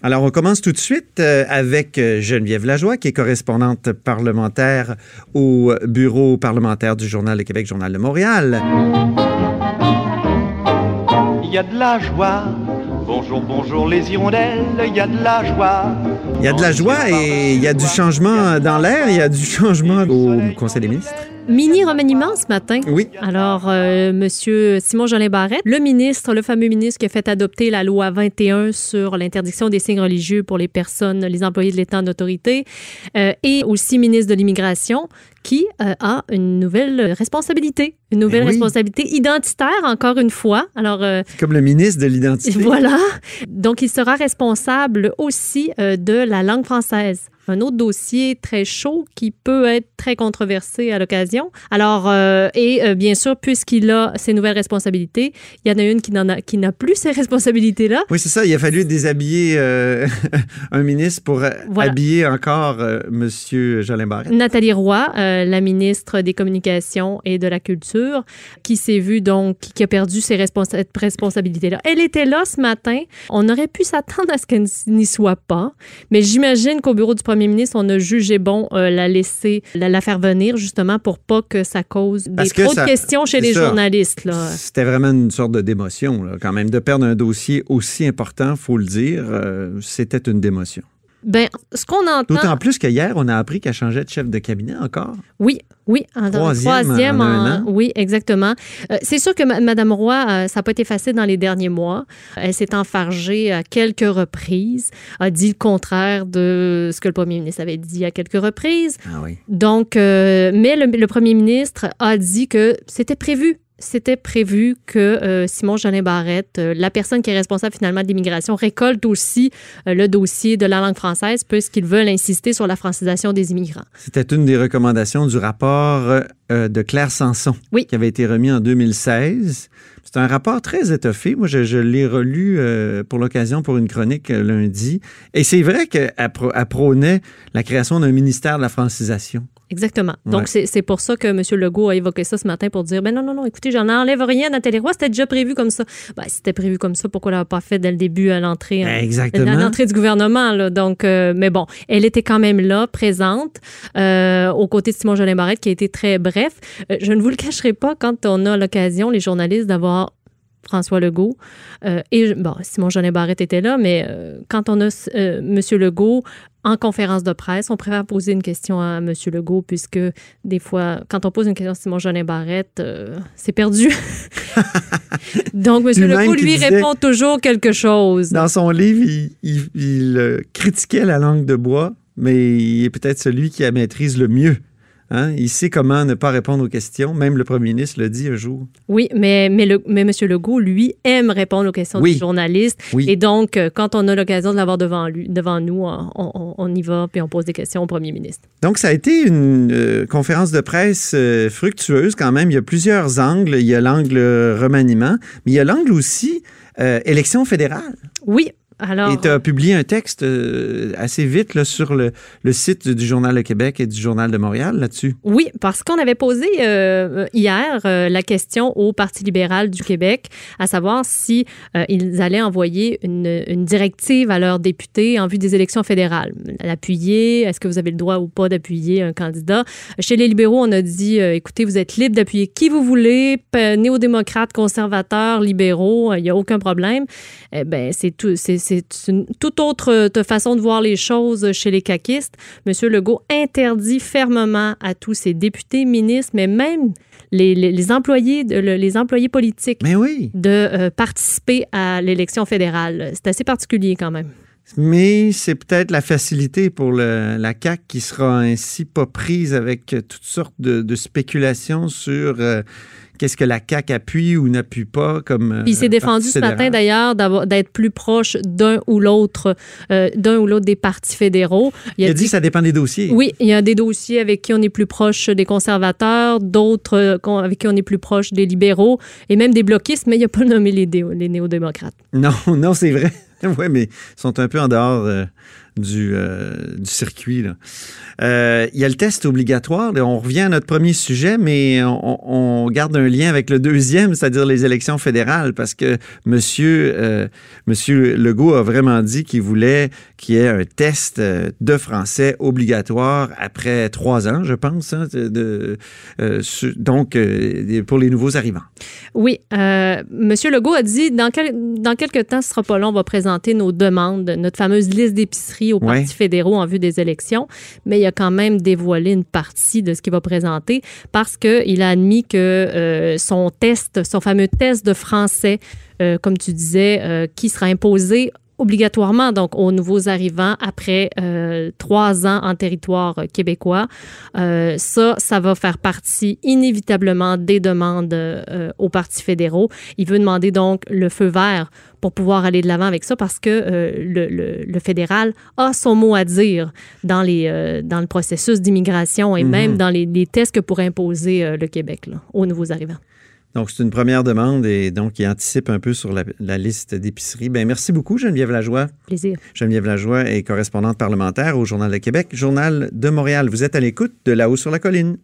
Alors, on commence tout de suite euh, avec euh, Geneviève Lajoie, qui est correspondante parlementaire au bureau parlementaire du Journal de Québec, Journal de Montréal. Il y a de la joie. Bonjour, bonjour les hirondelles, il y a de la joie. Il y a de la joie et il y a du changement dans l'air, il y a du changement au Conseil des ministres. Mini remaniement ce matin. Oui. Alors, euh, Monsieur Simon Jolin Barrette, le ministre, le fameux ministre qui a fait adopter la loi 21 sur l'interdiction des signes religieux pour les personnes, les employés de l'État en autorité, euh, et aussi ministre de l'Immigration, qui euh, a une nouvelle responsabilité, une nouvelle oui. responsabilité identitaire, encore une fois. Alors, euh, Comme le ministre de l'Identité. voilà. Donc, il sera responsable aussi de la langue française. Un autre dossier très chaud qui peut être très controversé à l'occasion. Alors, euh, et euh, bien sûr, puisqu'il a ses nouvelles responsabilités, il y en a une qui n'a plus ces responsabilités-là. Oui, c'est ça. Il a fallu déshabiller euh, un ministre pour Voilà. habiller encore Monsieur Jolin Barrette. Nathalie Roy, la ministre des Communications et de la Culture, qui s'est vue donc, qui a perdu ses responsa- responsabilités-là. Elle était là ce matin. On aurait pu s'attendre à ce qu'elle n'y soit pas, mais j'imagine qu'au bureau du premier ministre, on a jugé bon euh, la laisser, la, la faire venir justement pour pas que ça cause des trop de questions chez les ça. journalistes. C'était vraiment une sorte de démotion, là, quand même. De perdre un dossier aussi important, faut le dire, euh, c'était une démotion. Ben, ce qu'on entend. D'autant plus qu'hier, on a appris qu'elle changeait de chef de cabinet encore. Oui, oui, en Troisième troisième, en un en- an. oui, exactement. Euh, c'est sûr que Madame Roy, euh, ça n'a pas été facile dans les derniers mois. Elle s'est enfargée à quelques reprises, a dit le contraire de ce que le Premier ministre avait dit à quelques reprises. Ah oui. Donc, euh, mais le, le Premier ministre a dit que c'était prévu. C'était prévu que euh, Simon Jolin Barrette, euh, la personne qui est responsable finalement de l'immigration, récolte aussi euh, le dossier de la langue française puisqu'ils veulent insister sur la francisation des immigrants. C'était une des recommandations du rapport de Claire Sanson Oui. qui avait été remis en 2016. C'est un rapport très étoffé. Moi, je, je l'ai relu euh, pour l'occasion pour une chronique euh, lundi. Et c'est vrai qu'elle elle prônait la création d'un ministère de la francisation. Exactement. Ouais. Donc, c'est pour ça que M. Legault a évoqué ça ce matin pour dire ben non, non, non, écoutez, j'en enlève rien, Nathalie Roy, c'était déjà prévu comme ça. Ben, si c'était prévu comme ça, pourquoi ne l'avoir pas fait dès le début à l'entrée? hein? Exactement. À l'entrée du gouvernement, là. Donc, euh, mais bon, elle était quand même là, présente, euh, aux côtés de Simon Jolin Barrette, qui a été très bref. Euh, je ne vous le cacherai pas, quand on a l'occasion, les journalistes, d'avoir François Legault. Euh, et bon, Simon Jolin Barrette était là, mais euh, quand on a euh, M. Legault en conférence de presse, on préfère poser une question à M. Legault, puisque des fois, quand on pose une question à Simon Jolin Barrette, euh, c'est perdu. Donc, M. Legault, lui, répond toujours quelque chose. Dans son livre, il, il- il, critiquait la langue de bois, mais il est peut-être celui qui la maîtrise le mieux. Hein? Il sait comment ne pas répondre aux questions. Même le premier ministre l'a dit un jour. Oui, mais, mais, le, mais M. Legault, lui, aime répondre aux questions Oui. des journalistes. Oui. Et donc, euh, quand on a l'occasion de l'avoir devant, lui, devant nous, on, on- on y va puis on pose des questions au premier ministre. Donc, ça a été une euh, conférence de presse euh, fructueuse quand même. Il y a plusieurs angles. Il y a l'angle remaniement, mais il y a l'angle aussi euh, élection fédérale. Oui, alors... Et tu as publié un texte euh, assez vite là, sur le, le site du Journal de Québec et du Journal de Montréal là-dessus. Oui, parce qu'on avait posé euh, hier euh, la question au Parti libéral du Québec, à savoir si euh, ils allaient envoyer une, une directive à leurs députés en vue des élections fédérales. L'appuyer, est-ce que vous avez le droit ou pas d'appuyer un candidat? Chez les libéraux, on a dit, euh, écoutez, vous êtes libre d'appuyer qui vous voulez, néo-démocrates, conservateurs, libéraux, euh, il n'y a aucun problème. Eh ben, c'est tout, c'est une toute autre euh, façon de voir les choses chez les caquistes. Monsieur Legault interdit fermement à tous ses députés, ministres, mais même les, les- les employés, les employés politiques Mais oui. de euh, participer à l'élection fédérale. C'est assez particulier quand même. Mais c'est peut-être la facilité pour le- la CAQ qui sera ainsi pas prise avec euh, toutes sortes de, de spéculations sur euh, qu'est-ce que la CAQ appuie ou n'appuie pas comme. euh, Puis il s'est défendu parti ce matin d'ailleurs d'être plus proche d'un ou l'autre euh, d'un ou l'autre des partis fédéraux. Il a dit que ça dépend des dossiers. Oui, il y a des dossiers avec qui on est plus proche des conservateurs, d'autres euh, avec qui on est plus proche des libéraux et même des bloquistes, mais il n'a pas nommé les, les néo-démocrates. Non, non, c'est vrai. oui, mais ils sont un peu en dehors euh, du, euh, du circuit. Euh, Il y a le test obligatoire. On revient à notre premier sujet, mais on, garde un lien avec le deuxième, c'est-à-dire les élections fédérales, parce que Monsieur, euh, Monsieur Legault a vraiment dit qu'il voulait qu'il y ait un test de français obligatoire après trois ans, je pense. hein, donc, pour les nouveaux arrivants. Oui, euh, M. Legault a dit dans, quel- quelques temps, ce sera pas long, on va présenter nos demandes, notre fameuse liste d'épicerie aux Ouais. partis fédéraux en vue des élections. Mais il a quand même dévoilé une partie de ce qu'il va présenter parce qu'il a admis que euh, son test, son fameux test de français, euh, comme tu disais, euh, qui sera imposé obligatoirement donc aux nouveaux arrivants après euh, trois ans en territoire québécois. Euh, ça, ça va faire partie inévitablement des demandes euh, aux partis fédéraux. Il veut demander donc le feu vert pour pouvoir aller de l'avant avec ça parce que euh, le, le- le fédéral a son mot à dire dans, les, euh, dans le processus d'immigration et Mhm. même dans les, les tests que pourrait imposer euh, le Québec là, aux nouveaux arrivants. Donc, c'est une première demande et donc, il anticipe un peu sur la, la liste d'épicerie. Ben, merci beaucoup, Geneviève Lajoie. Plaisir. Geneviève Lajoie est correspondante parlementaire au Journal de Québec, Journal de Montréal. Vous êtes à l'écoute de là-haut sur la colline.